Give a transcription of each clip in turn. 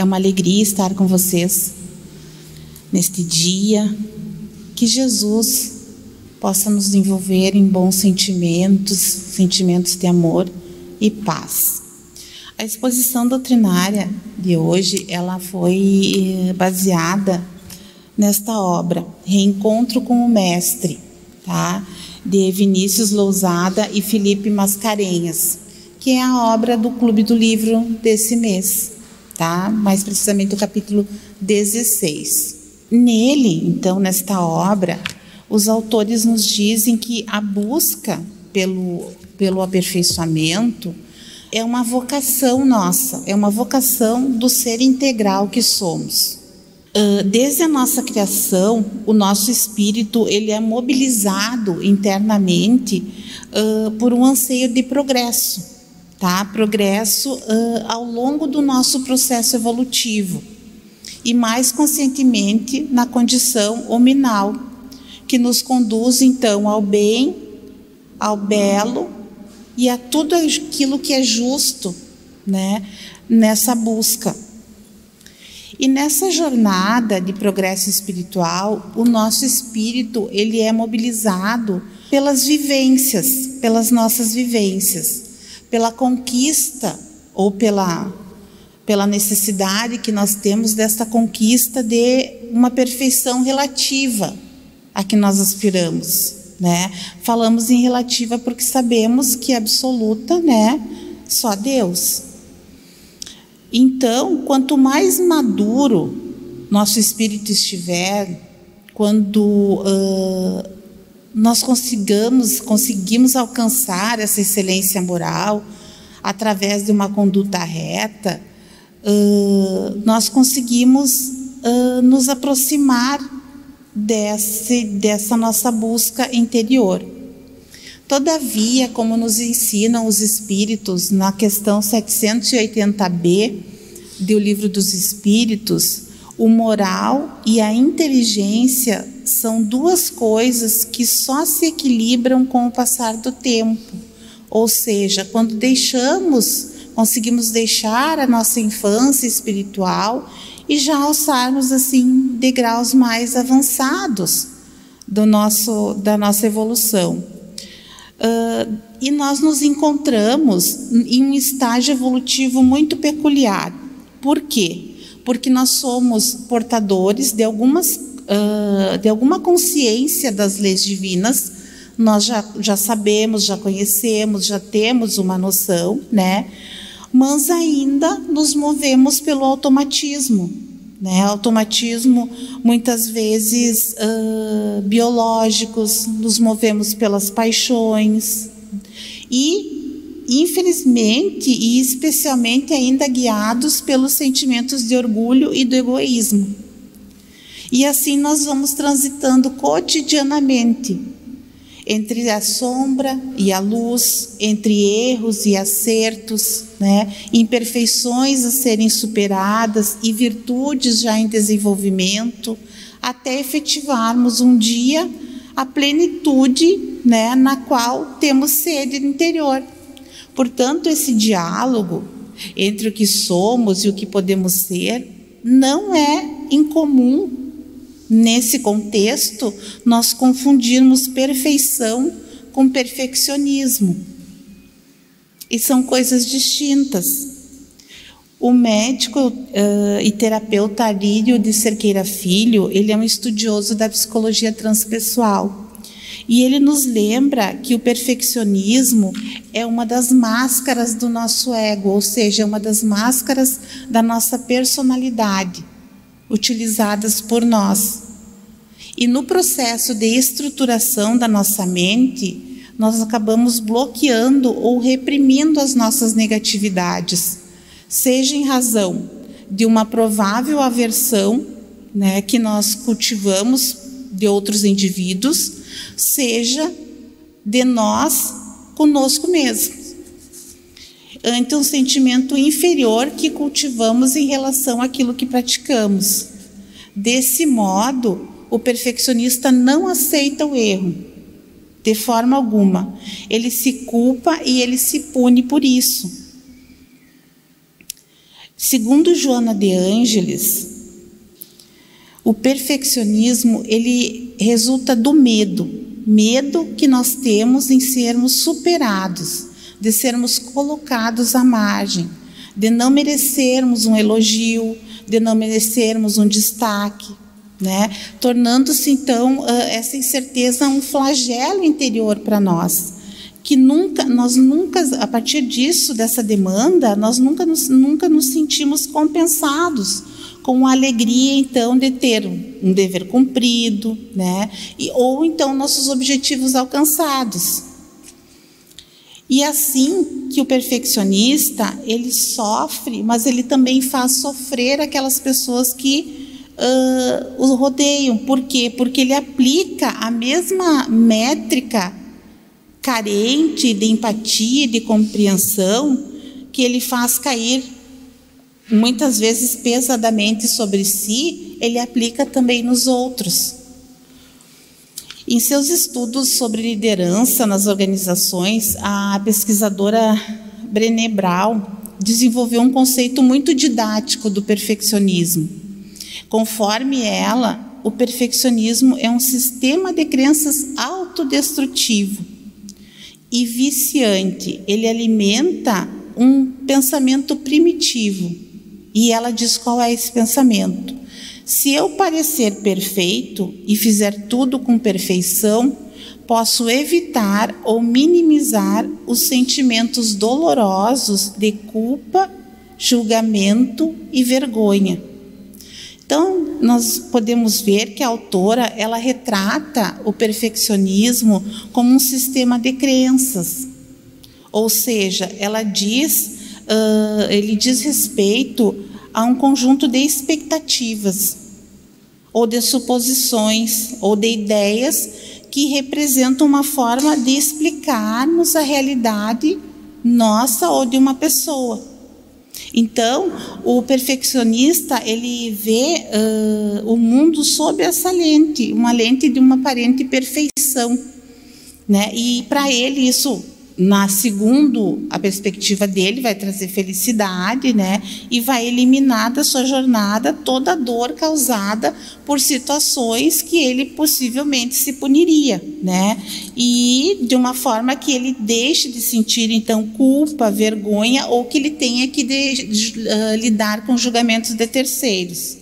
É uma alegria estar com vocês neste dia. Que Jesus possa nos envolver em bons sentimentos, sentimentos de amor e paz. A exposição doutrinária de hoje, ela foi eh, baseada nesta obra, Reencontro com o Mestre, tá? De Vinícius Lousada e Felipe Mascarenhas, que é a obra do Clube do Livro desse mês, tá? Mais precisamente o capítulo 16. Nele, então, nesta obra, os autores nos dizem que a busca pelo, pelo aperfeiçoamento é uma vocação nossa, é uma vocação do ser integral que somos. Desde a nossa criação, o nosso espírito ele é mobilizado internamente uh, por um anseio de progresso, tá? Progresso uh, ao longo do nosso processo evolutivo e mais conscientemente na condição hominal, que nos conduz então ao bem, ao belo e a tudo aquilo que é justo, né? Nessa busca. E nessa jornada de progresso espiritual, o nosso espírito ele é mobilizado pelas vivências, pelas nossas vivências, pela conquista ou pela pela necessidade que nós temos desta conquista de uma perfeição relativa a que nós aspiramos, né? Falamos em relativa porque sabemos que é absoluta, né? Só Deus. Então, quanto mais maduro nosso espírito estiver, quando uh, nós consigamos, conseguimos alcançar essa excelência moral através de uma conduta reta, uh, nós conseguimos uh, nos aproximar desse, dessa nossa busca interior. Todavia, como nos ensinam os Espíritos na questão 780b do Livro dos Espíritos, o moral e a inteligência são duas coisas que só se equilibram com o passar do tempo. Ou seja, quando deixamos, conseguimos deixar a nossa infância espiritual e já alçarmos assim degraus mais avançados do nosso da nossa evolução. Uh, e nós nos encontramos em um estágio evolutivo muito peculiar. Por quê? Porque nós somos portadores de, algumas, de alguma consciência das leis divinas, nós já, já sabemos, já conhecemos, já temos uma noção, né? mas ainda nos movemos pelo automatismo né? Automatismo, muitas vezes uh, biológicos, nos movemos pelas paixões e, infelizmente, e especialmente ainda guiados pelos sentimentos de orgulho e do egoísmo. E assim nós vamos transitando cotidianamente entre a sombra e a luz, entre erros e acertos, né? imperfeições a serem superadas e virtudes já em desenvolvimento, até efetivarmos um dia a plenitude né, na qual temos sede interior. Portanto, esse diálogo entre o que somos e o que podemos ser não é incomum Nesse contexto, nós confundimos perfeição com perfeccionismo. E são coisas distintas. O médico uh, e terapeuta Arílio de Cerqueira Filho, ele é um estudioso da psicologia transpessoal. E ele nos lembra que o perfeccionismo é uma das máscaras do nosso ego, ou seja, é uma das máscaras da nossa personalidade utilizadas por nós. E no processo de estruturação da nossa mente, nós acabamos bloqueando ou reprimindo as nossas negatividades, seja em razão de uma provável aversão né, que nós cultivamos de outros indivíduos, seja de nós conosco mesmos ante um sentimento inferior que cultivamos em relação àquilo que praticamos. Desse modo, o perfeccionista não aceita o erro, de forma alguma. Ele se culpa e ele se pune por isso. Segundo Joana de Ângeles, o perfeccionismo ele resulta do medo, medo que nós temos em sermos superados, de sermos colocados à margem, de não merecermos um elogio, de não merecermos um destaque, né? Tornando-se então essa incerteza um flagelo interior para nós que nunca, nós nunca, a partir disso, dessa demanda, nós nunca nos, nunca nos sentimos compensados com a alegria, então, de ter um dever cumprido, né? E, ou então nossos objetivos alcançados. E assim que o perfeccionista, ele sofre, mas ele também faz sofrer aquelas pessoas que uh, o rodeiam. Por quê? Porque ele aplica a mesma métrica carente de empatia, de compreensão, que ele faz cair muitas vezes pesadamente sobre si, ele aplica também nos outros. Em seus estudos sobre liderança nas organizações, a pesquisadora Brené Brown desenvolveu um conceito muito didático do perfeccionismo. Conforme ela, o perfeccionismo é um sistema de crenças autodestrutivo e viciante. Ele alimenta um pensamento primitivo. E ela diz qual é esse pensamento. Se eu parecer perfeito e fizer tudo com perfeição, posso evitar ou minimizar os sentimentos dolorosos de culpa, julgamento e vergonha. Então, nós podemos ver que a autora ela retrata o perfeccionismo como um sistema de crenças, ou seja, ela diz, uh, ele diz respeito a um conjunto de expectativas, ou de suposições, ou de ideias que representam uma forma de explicarmos a realidade nossa ou de uma pessoa. Então, o perfeccionista ele vê uh, o mundo sob essa lente, uma lente de uma aparente perfeição, né? E para ele isso na segundo a perspectiva dele vai trazer felicidade, né? E vai eliminar da sua jornada toda a dor causada por situações que ele possivelmente se puniria, né? E de uma forma que ele deixe de sentir então culpa, vergonha ou que ele tenha que de, de, uh, lidar com julgamentos de terceiros.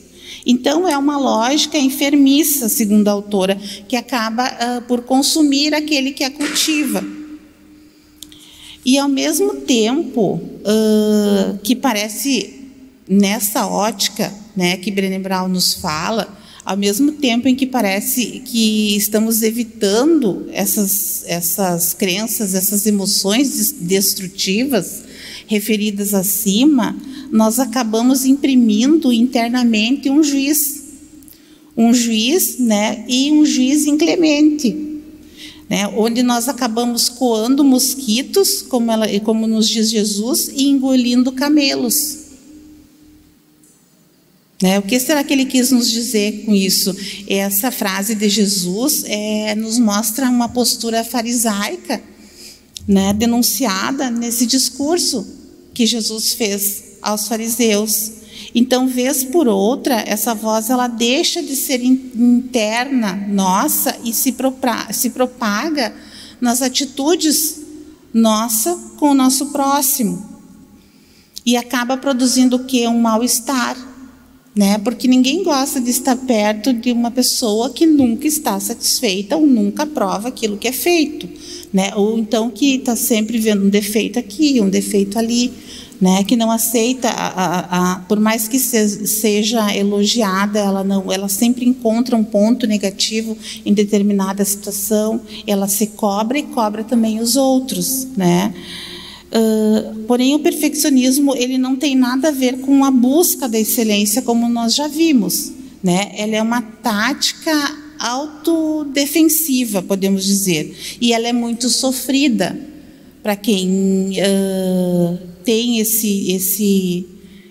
Então, é uma lógica enfermiça, segundo a autora, que acaba uh, por consumir aquele que a cultiva. E ao mesmo tempo uh, que parece nessa ótica, né, que Brené Brown nos fala, ao mesmo tempo em que parece que estamos evitando essas essas crenças, essas emoções destrutivas referidas acima, nós acabamos imprimindo internamente um juiz, um juiz, né, e um juiz inclemente né, onde nós acabamos coando mosquitos, como, ela, como nos diz Jesus, e engolindo camelos. Né, o que será que ele quis nos dizer com isso? Essa frase de Jesus é, nos mostra uma postura farisaica, né, denunciada nesse discurso que Jesus fez aos fariseus. Então, vez por outra, essa voz ela deixa de ser interna nossa e se, propaga, se propaga nas atitudes nossa com o nosso próximo. E acaba produzindo o que? Um mal-estar. Né? Porque ninguém gosta de estar perto de uma pessoa que nunca está satisfeita ou nunca prova aquilo que é feito. Né? Ou então que está sempre vendo um defeito aqui, um defeito ali né, que não aceita, a, a, a, por mais que se, seja elogiada, ela não, ela sempre encontra um ponto negativo em determinada situação, ela se cobra e cobra também os outros, né? Uh, porém, o perfeccionismo ele não tem nada a ver com a busca da excelência, como nós já vimos, né? Ela é uma tática autodefensiva, podemos dizer, e ela é muito sofrida para quem uh, tem esse esse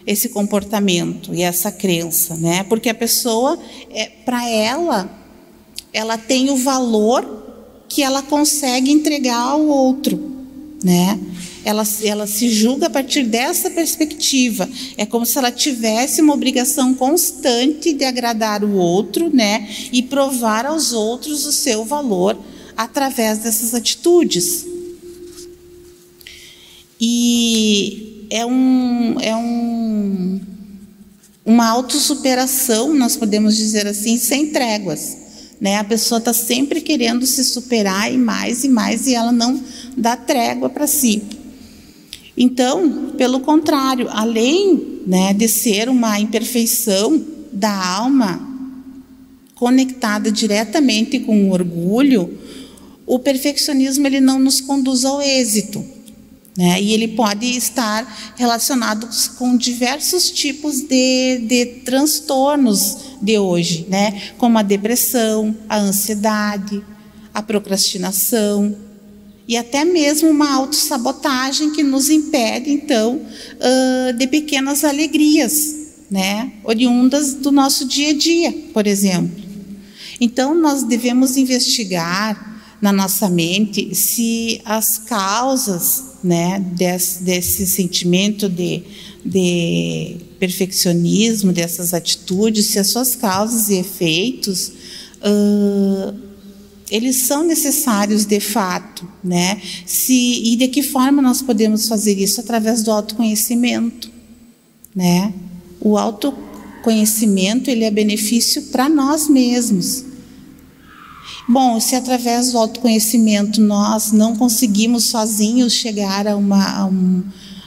esse comportamento e essa crença, né? Porque a pessoa, é, para ela, ela tem o valor que ela consegue entregar ao outro, né? ela, ela se julga a partir dessa perspectiva. É como se ela tivesse uma obrigação constante de agradar o outro, né? E provar aos outros o seu valor através dessas atitudes. E é um, é um, uma autossuperação, nós podemos dizer assim, sem tréguas. Né? A pessoa está sempre querendo se superar e mais e mais, e ela não dá trégua para si. Então, pelo contrário, além né, de ser uma imperfeição da alma conectada diretamente com o orgulho, o perfeccionismo ele não nos conduz ao êxito. Né? E ele pode estar relacionado com diversos tipos de, de transtornos de hoje, né? como a depressão, a ansiedade, a procrastinação e até mesmo uma autossabotagem que nos impede, então, de pequenas alegrias, né? oriundas do nosso dia a dia, por exemplo. Então, nós devemos investigar na nossa mente se as causas né, desse, desse sentimento de, de perfeccionismo, dessas atitudes, se as suas causas e efeitos uh, eles são necessários de fato, né? Se e de que forma nós podemos fazer isso através do autoconhecimento, né? O autoconhecimento ele é benefício para nós mesmos, Bom, se através do autoconhecimento nós não conseguimos sozinhos chegar a, uma, a, um,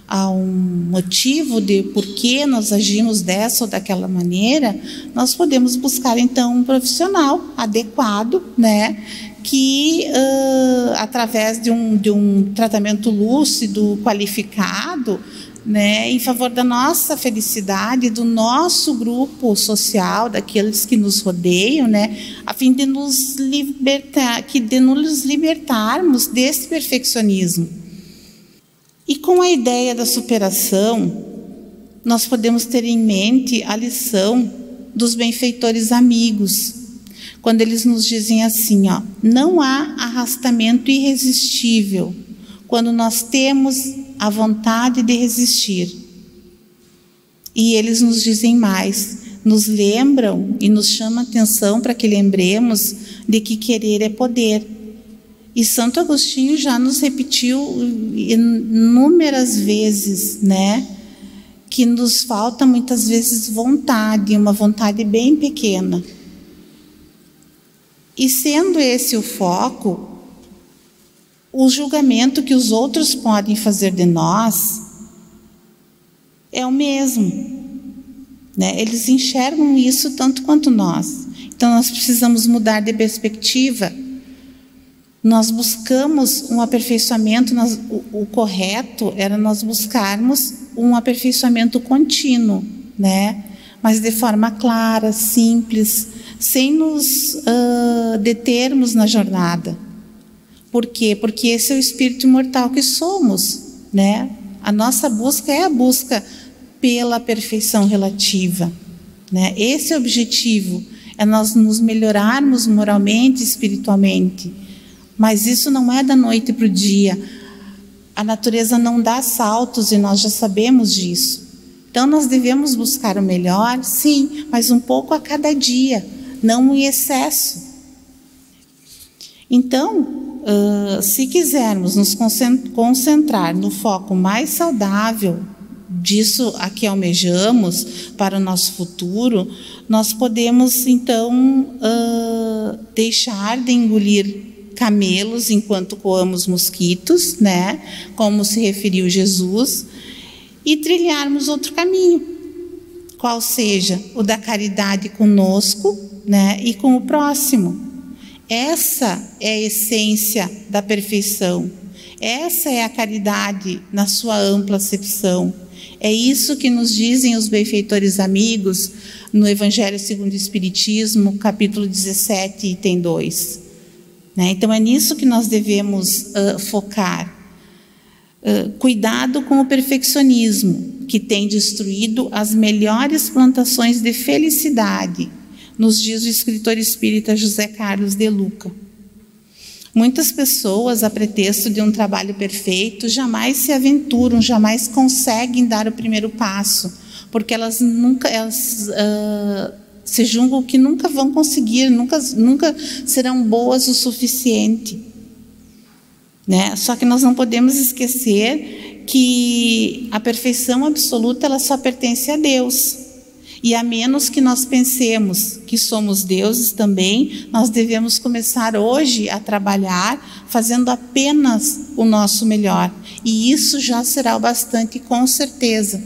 a um motivo de por que nós agimos dessa ou daquela maneira, nós podemos buscar então um profissional adequado, né? que uh, através de um, de um tratamento lúcido, qualificado, né, em favor da nossa felicidade, do nosso grupo social, daqueles que nos rodeiam, né, a fim de nos libertar, que de nos libertarmos desse perfeccionismo. E com a ideia da superação, nós podemos ter em mente a lição dos benfeitores amigos, quando eles nos dizem assim, ó, não há arrastamento irresistível quando nós temos a vontade de resistir. E eles nos dizem mais, nos lembram e nos chamam atenção para que lembremos de que querer é poder. E Santo Agostinho já nos repetiu inúmeras vezes, né? Que nos falta muitas vezes vontade, uma vontade bem pequena. E sendo esse o foco, o julgamento que os outros podem fazer de nós é o mesmo. Né? Eles enxergam isso tanto quanto nós. Então nós precisamos mudar de perspectiva. Nós buscamos um aperfeiçoamento, nós, o, o, correto era nós buscarmos um aperfeiçoamento contínuo, né? mas de forma clara, simples, sem nos uh, determos na jornada. Por quê? Porque esse é o espírito imortal que somos, né? A nossa busca é a busca pela perfeição relativa, né? Esse é o objetivo, é nós nos melhorarmos moralmente, espiritualmente. Mas isso não é da noite para o dia. A natureza não dá saltos e nós já sabemos disso. Então nós devemos buscar o melhor, sim, mas um pouco a cada dia, não em excesso. Então, uh, se quisermos nos concentrar no foco mais saudável disso a que almejamos para o nosso futuro, nós podemos então uh, deixar de engolir camelos enquanto coamos mosquitos, né? Como se referiu Jesus, e trilharmos outro caminho, qual seja o da caridade conosco, né? E com o próximo. Essa é a essência da perfeição. Essa é a caridade na sua ampla acepção. É isso que nos dizem os benfeitores amigos no Evangelho segundo o Espiritismo, capítulo 17, item 2. Né? Então é nisso que nós devemos uh, focar. Uh, cuidado com o perfeccionismo, que tem destruído as melhores plantações de felicidade nos diz o escritor espírita José Carlos de Luca. Muitas pessoas, a pretexto de um trabalho perfeito, jamais se aventuram, jamais conseguem dar o primeiro passo, porque elas nunca elas, uh, se julgam que nunca vão conseguir, nunca, nunca serão boas o suficiente. Né? Só que nós não podemos esquecer que a perfeição absoluta ela só pertence a Deus. E a menos que nós pensemos que somos deuses também, nós devemos começar hoje a trabalhar fazendo apenas o nosso melhor. E isso já será o bastante, com certeza.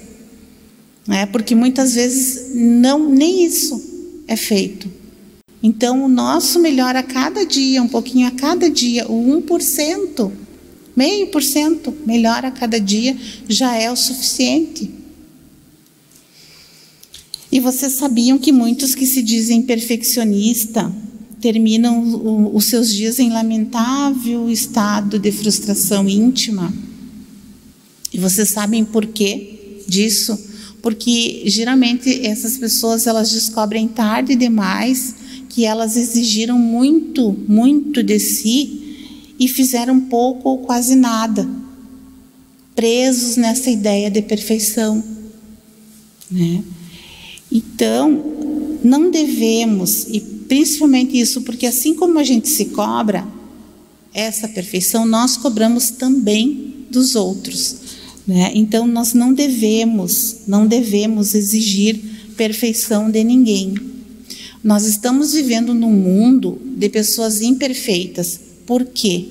Né? Porque muitas vezes não, nem isso é feito. Então, o nosso melhor a cada dia, um pouquinho a cada dia, o 1%, meio por cento melhor a cada dia, já é o suficiente. E vocês sabiam que muitos que se dizem perfeccionista terminam os seus dias em lamentável estado de frustração íntima? E vocês sabem por quê disso? Porque geralmente essas pessoas elas descobrem tarde demais que elas exigiram muito, muito de si e fizeram pouco ou quase nada, presos nessa ideia de perfeição, né? Então, não devemos, e principalmente isso, porque assim como a gente se cobra essa perfeição, nós cobramos também dos outros. Né? Então, nós não devemos, não devemos exigir perfeição de ninguém. Nós estamos vivendo num mundo de pessoas imperfeitas. Por quê?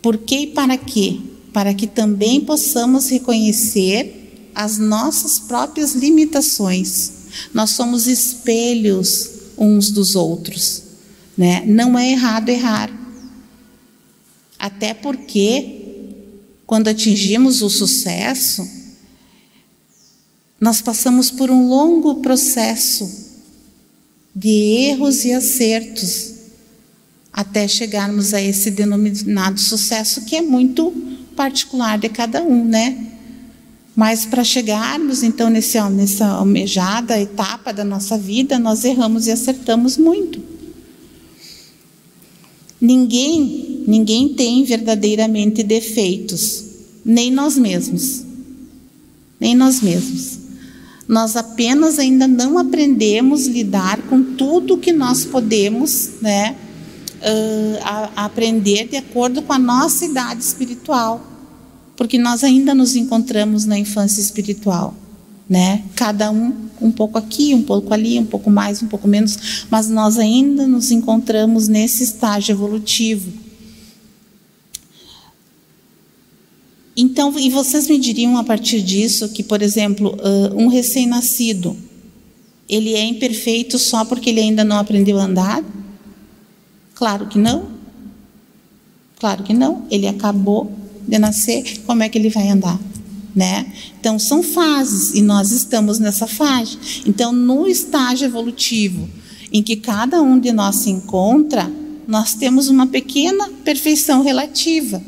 Por quê e para quê? Para que também possamos reconhecer as nossas próprias limitações. Nós somos espelhos uns dos outros, né? Não é errado errar. Até porque quando atingimos o sucesso, nós passamos por um longo processo de erros e acertos até chegarmos a esse denominado sucesso que é muito particular de cada um, né? Mas para chegarmos então nesse, nessa almejada etapa da nossa vida, nós erramos e acertamos muito. Ninguém, ninguém tem verdadeiramente defeitos, nem nós mesmos. Nem nós mesmos. Nós apenas ainda não aprendemos lidar com tudo que nós podemos, né, uh, a, a aprender de acordo com a nossa idade espiritual porque nós ainda nos encontramos na infância espiritual, né? Cada um um pouco aqui, um pouco ali, um pouco mais, um pouco menos, mas nós ainda nos encontramos nesse estágio evolutivo. Então, e vocês me diriam a partir disso que, por exemplo, um recém-nascido, ele é imperfeito só porque ele ainda não aprendeu a andar? Claro que não. Claro que não. Ele acabou de nascer, como é que ele vai andar? Né? Então são fases e nós estamos nessa fase. Então no estágio evolutivo em que cada um de nós se encontra, nós temos uma pequena perfeição relativa,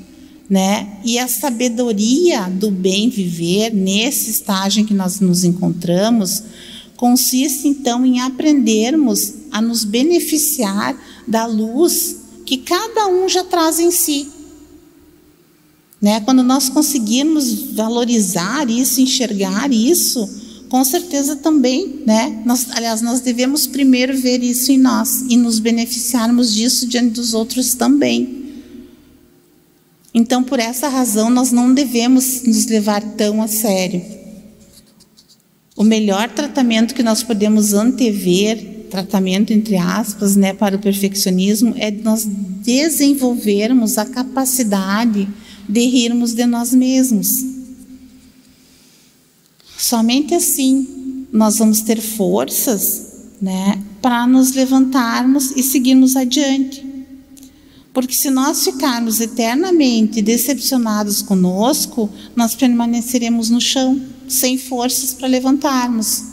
né? E a sabedoria do bem viver nesse estágio em que nós nos encontramos consiste então em aprendermos a nos beneficiar da luz que cada um já traz em si. Né? Quando nós conseguirmos valorizar isso, enxergar isso, com certeza também, né? Nós, aliás, nós devemos primeiro ver isso em nós e nos beneficiarmos disso diante dos outros também. Então, por essa razão, nós não devemos nos levar tão a sério. O melhor tratamento que nós podemos antever, tratamento entre aspas, né, para o perfeccionismo, é nós desenvolvermos a capacidade de rirmos de nós mesmos. Somente assim nós vamos ter forças, né, para nos levantarmos e seguirmos adiante. Porque se nós ficarmos eternamente decepcionados conosco, nós permaneceremos no chão, sem forças para levantarmos.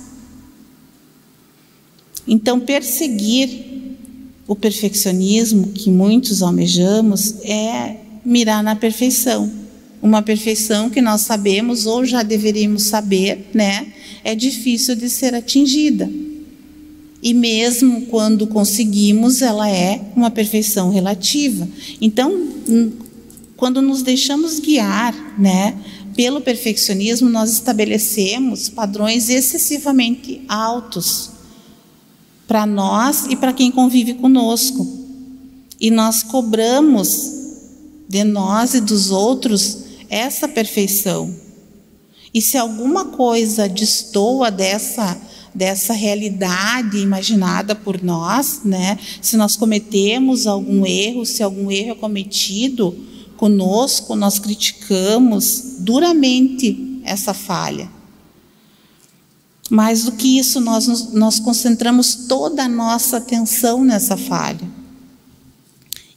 Então, perseguir o perfeccionismo que muitos almejamos é mirar na perfeição. Uma perfeição que nós sabemos ou já deveríamos saber, né? É difícil de ser atingida. E mesmo quando conseguimos, ela é uma perfeição relativa. Então, quando nos deixamos guiar, né, pelo perfeccionismo, nós estabelecemos padrões excessivamente altos para nós e para quem convive conosco. E nós cobramos de nós e dos outros essa perfeição. E se alguma coisa destoa dessa dessa realidade imaginada por nós, né? Se nós cometemos algum erro, se algum erro é cometido conosco, nós criticamos duramente essa falha. Mais do que isso, nós, nós concentramos toda a nossa atenção nessa falha.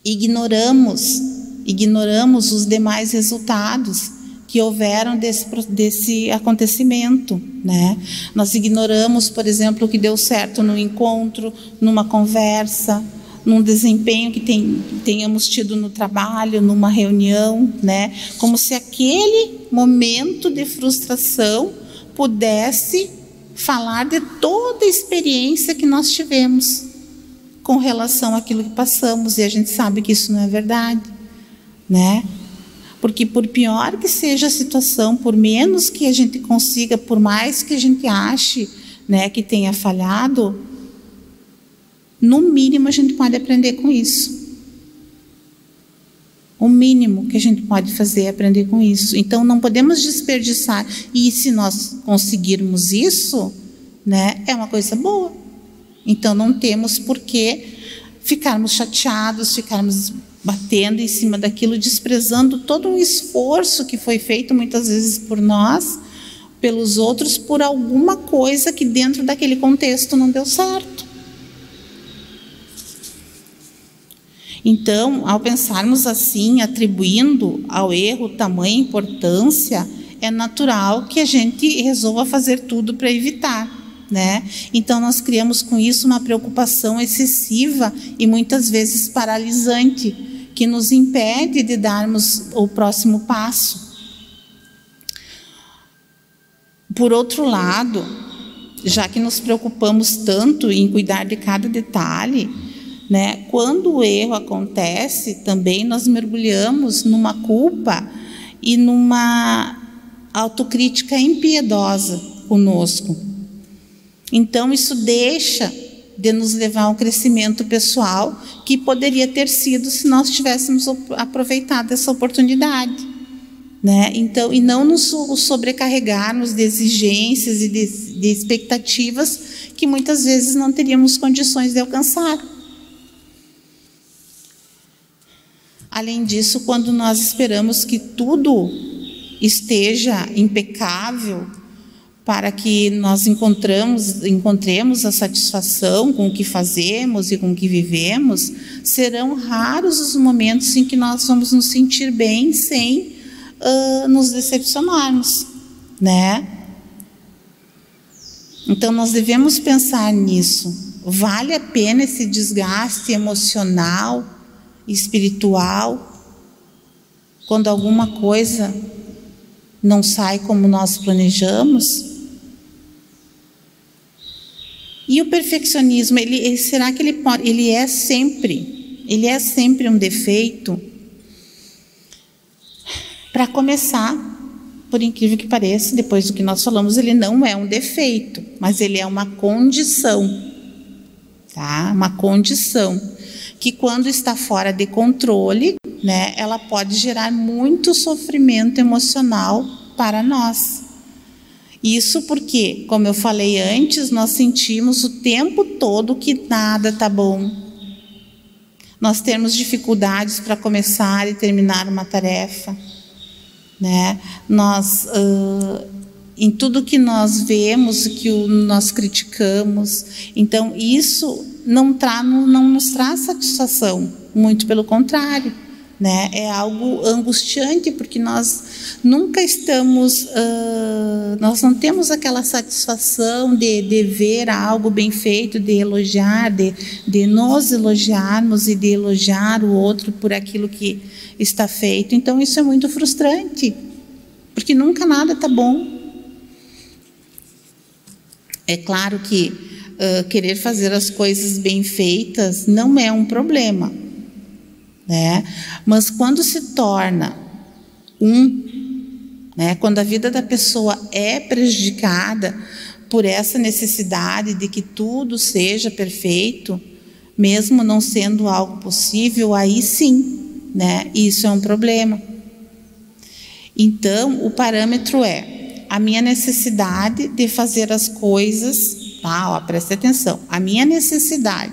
Ignoramos, ignoramos os demais resultados que houveram desse, desse acontecimento. Né? Nós ignoramos, por exemplo, o que deu certo no encontro, numa conversa, num desempenho que tem, tenhamos tido no trabalho, numa reunião, né? como se aquele momento de frustração pudesse falar de toda a experiência que nós tivemos com relação àquilo que passamos, e a gente sabe que isso não é verdade, né? Porque por pior que seja a situação, por menos que a gente consiga, por mais que a gente ache, né, que tenha falhado, no mínimo a gente pode aprender com isso. O mínimo que a gente pode fazer é aprender com isso. Então não podemos desperdiçar. E se nós conseguirmos isso, né, é uma coisa boa. Então não temos por que ficarmos chateados, ficarmos batendo em cima daquilo, desprezando todo um esforço que foi feito muitas vezes por nós, pelos outros, por alguma coisa que dentro daquele contexto não deu certo. Então, ao pensarmos assim, atribuindo ao erro tamanha importância, é natural que a gente resolva fazer tudo para evitar. Né? Então nós criamos com isso uma preocupação excessiva e muitas vezes paralisante que nos impede de darmos o próximo passo. Por outro lado, já que nos preocupamos tanto em cuidar de cada detalhe, né, quando o erro acontece, também nós mergulhamos numa culpa e numa autocrítica impiedosa conosco. Então, isso deixa de nos levar ao crescimento pessoal que poderia ter sido se nós tivéssemos aproveitado essa oportunidade. Né? Então, e não nos sobrecarregarmos de exigências e de, de expectativas que muitas vezes não teríamos condições de alcançar. Além disso, quando nós esperamos que tudo esteja impecável, para que nós encontramos, encontremos a satisfação com o que fazemos e com o que vivemos, serão raros os momentos em que nós vamos nos sentir bem sem uh, nos decepcionarmos, né? Então nós devemos pensar nisso. Vale a pena esse desgaste emocional, espiritual, quando alguma coisa não sai como nós planejamos? E o perfeccionismo, ele, ele, será que ele pode, ele é sempre, ele é sempre um defeito? Para começar, por incrível que pareça, depois do que nós falamos, ele não é um defeito, mas ele é uma condição. Tá? Uma condição que quando está fora de controle, né, ela pode gerar muito sofrimento emocional para nós. Isso porque, como eu falei antes, nós sentimos o tempo todo que nada está bom. Nós temos dificuldades para começar e terminar uma tarefa. Né? Nós, uh, em tudo que nós vemos, que o, nós criticamos, então isso não, tra, não, não nos traz satisfação, muito pelo contrário né? É algo angustiante porque nós nunca estamos, uh, nós não temos aquela satisfação de, de ver algo bem feito, de elogiar, de, de nos elogiarmos e de elogiar o outro por aquilo que está feito. Então isso é muito frustrante, porque nunca nada está bom. É claro que uh, querer fazer as coisas bem feitas não é um problema, né? Mas quando se torna um, né? Quando a vida da pessoa é prejudicada por essa necessidade de que tudo seja perfeito, mesmo não sendo algo possível, aí sim, né? Isso é um problema. Então, o parâmetro é a minha necessidade de fazer as coisas tá? Ó, preste atenção. A minha necessidade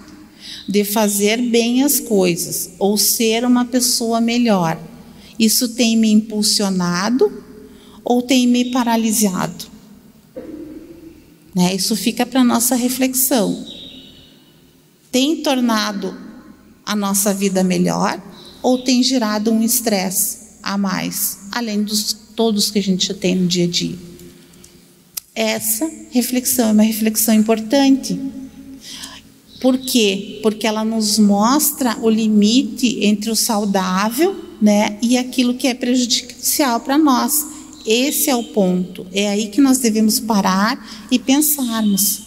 de fazer bem as coisas ou ser uma pessoa melhor, isso tem me impulsionado ou tem me paralisado? Né? Isso fica para nossa reflexão. Tem tornado a nossa vida melhor ou tem gerado um estresse a mais, além dos todos que a gente tem no dia a dia? Essa reflexão é uma reflexão importante. Por quê? Porque ela nos mostra o limite entre o saudável né, e aquilo que é prejudicial para nós. Esse é o ponto. É aí que nós devemos parar e pensarmos.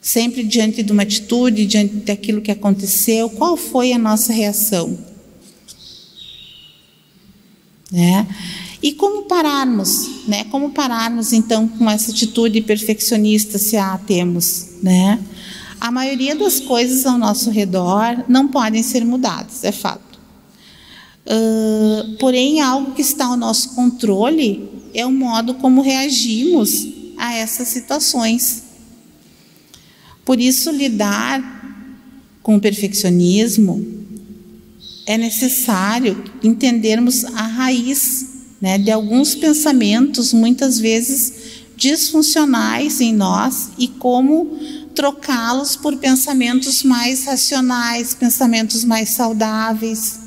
Sempre diante de uma atitude, diante daquilo que aconteceu, qual foi a nossa reação? Né? E como pararmos, né? Como pararmos então com essa atitude perfeccionista se a temos, né? A maioria das coisas ao nosso redor não podem ser mudadas, é fato. Uh, porém, algo que está ao nosso controle é o modo como reagimos a essas situações. Por isso, lidar com o perfeccionismo é necessário entendermos a raiz né, de alguns pensamentos, muitas vezes disfuncionais em nós, e como trocá-los por pensamentos mais racionais, pensamentos mais saudáveis.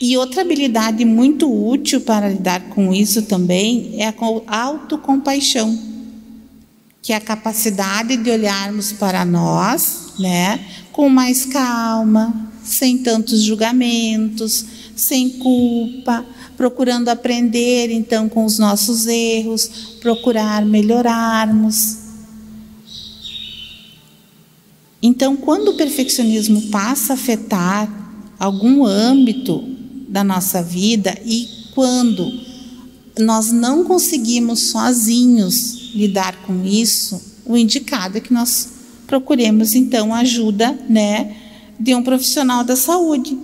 E outra habilidade muito útil para lidar com isso também é a autocompaixão, que é a capacidade de olharmos para nós, né, com mais calma, sem tantos julgamentos, sem culpa, procurando aprender então com os nossos erros, procurar melhorarmos. Então, quando o perfeccionismo passa a afetar algum âmbito da nossa vida e quando nós não conseguimos sozinhos lidar com isso, o indicado é que nós procuremos então ajuda, né, de um profissional da saúde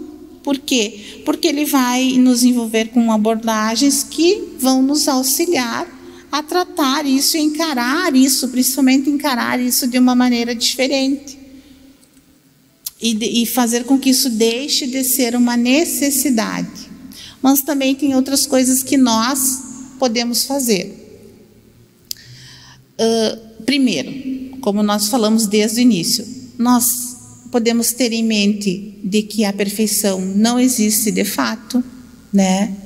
por quê? Porque ele vai nos envolver com abordagens que vão nos auxiliar a tratar isso encarar isso, principalmente encarar isso de uma maneira diferente. E, e fazer com que isso deixe de ser uma necessidade. Mas também tem outras coisas que nós podemos fazer. Uh, primeiro, como nós falamos desde o início, nós podemos ter em mente de que a perfeição não existe de fato, né?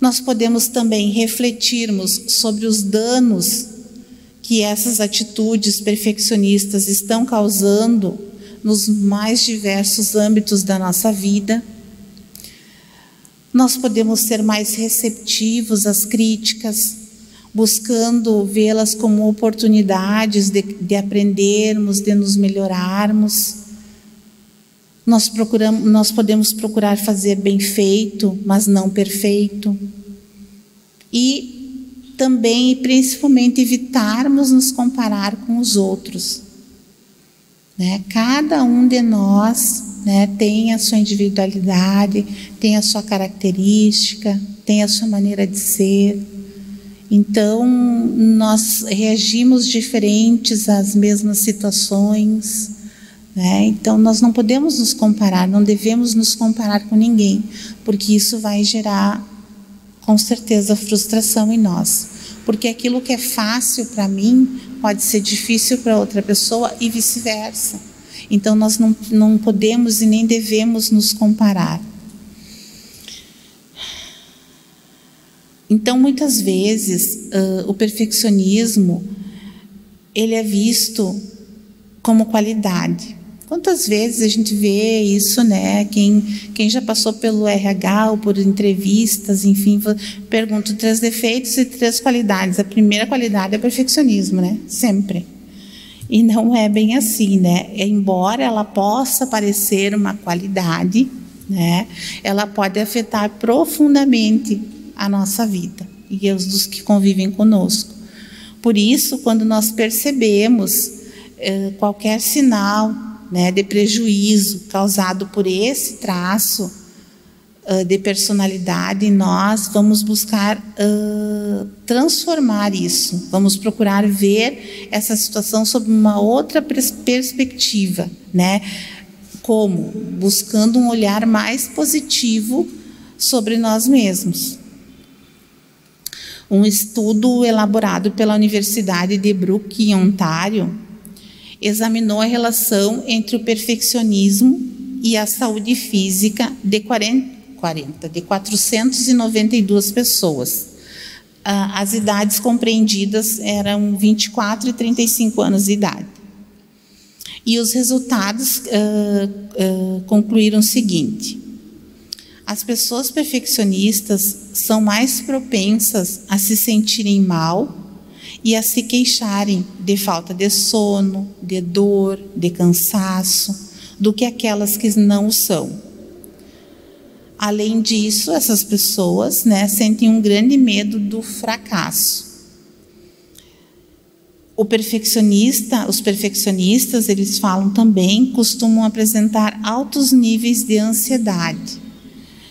Nós podemos também refletirmos sobre os danos que essas atitudes perfeccionistas estão causando nos mais diversos âmbitos da nossa vida. Nós podemos ser mais receptivos às críticas, buscando vê-las como oportunidades de, de aprendermos, de nos melhorarmos. Nós, procuramos, nós podemos procurar fazer bem feito, mas não perfeito. E também e principalmente evitarmos nos comparar com os outros. Né? Cada um de nós né, tem a sua individualidade, tem a sua característica, tem a sua maneira de ser. Então, nós reagimos diferentes às mesmas situações. Né? Então, nós não podemos nos comparar, não devemos nos comparar com ninguém, porque isso vai gerar, com certeza, frustração em nós. Porque aquilo que é fácil para mim pode ser difícil para outra pessoa e vice-versa. Então, nós não, não podemos e nem devemos nos comparar. Então, muitas vezes, uh, o perfeccionismo ele é visto como qualidade. Quantas vezes a gente vê isso, né? Quem, quem já passou pelo RH ou por entrevistas, enfim, pergunta três defeitos e três qualidades. A primeira qualidade é o perfeccionismo, né? Sempre. E não é bem assim, né? Embora ela possa parecer uma qualidade, né? Ela pode afetar profundamente a nossa vida e os dos que convivem conosco. Por isso, quando nós percebemos eh, qualquer sinal né, de prejuízo causado por esse traço uh, de personalidade, nós vamos buscar uh, transformar isso, vamos procurar ver essa situação sob uma outra perspectiva, né? Como? Buscando um olhar mais positivo sobre nós mesmos. Um estudo elaborado pela Universidade de Brook, em Ontário, examinou a relação entre o perfeccionismo e a saúde física de 40, 40 de 492 pessoas. Ah, as idades compreendidas eram 24 e 35 anos de idade. E os resultados uh, uh, concluíram o seguinte: as pessoas perfeccionistas são mais propensas a se sentirem mal e a se queixarem de falta de sono, de dor, de cansaço, do que aquelas que não são. Além disso, essas pessoas né, sentem um grande medo do fracasso. O perfeccionista, os perfeccionistas, eles falam também, costumam apresentar altos níveis de ansiedade,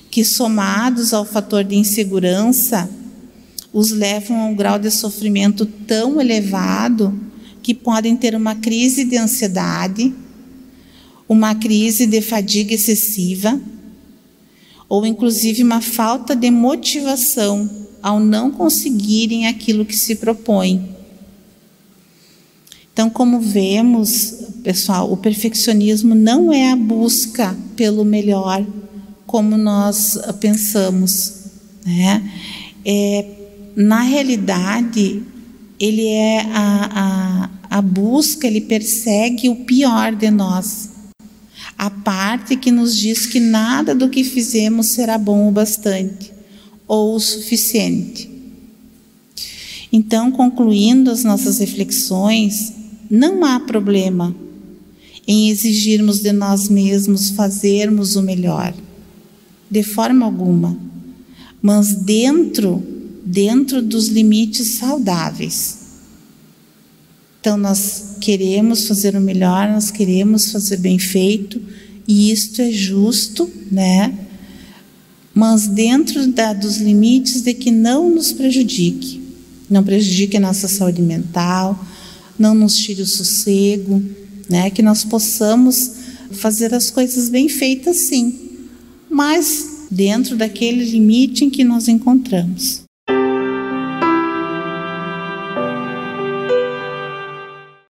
que somados ao fator de insegurança, os levam a um grau de sofrimento tão elevado que podem ter uma crise de ansiedade, uma crise de fadiga excessiva, ou inclusive uma falta de motivação ao não conseguirem aquilo que se propõem. Então, como vemos, pessoal, o perfeccionismo não é a busca pelo melhor, como nós pensamos, né? É na realidade, ele é a, a, a busca, ele persegue o pior de nós. A parte que nos diz que nada do que fizemos será bom o bastante ou o suficiente. Então, concluindo as nossas reflexões, não há problema em exigirmos de nós mesmos fazermos o melhor, de forma alguma, mas dentro dentro dos limites saudáveis. Então, nós queremos fazer o melhor, nós queremos fazer bem feito, e isto é justo, né? Mas dentro da, dos limites de que não nos prejudique, não prejudique a nossa saúde mental, não nos tire o sossego, né? Que nós possamos fazer as coisas bem feitas, sim, mas dentro daquele limite em que nós encontramos.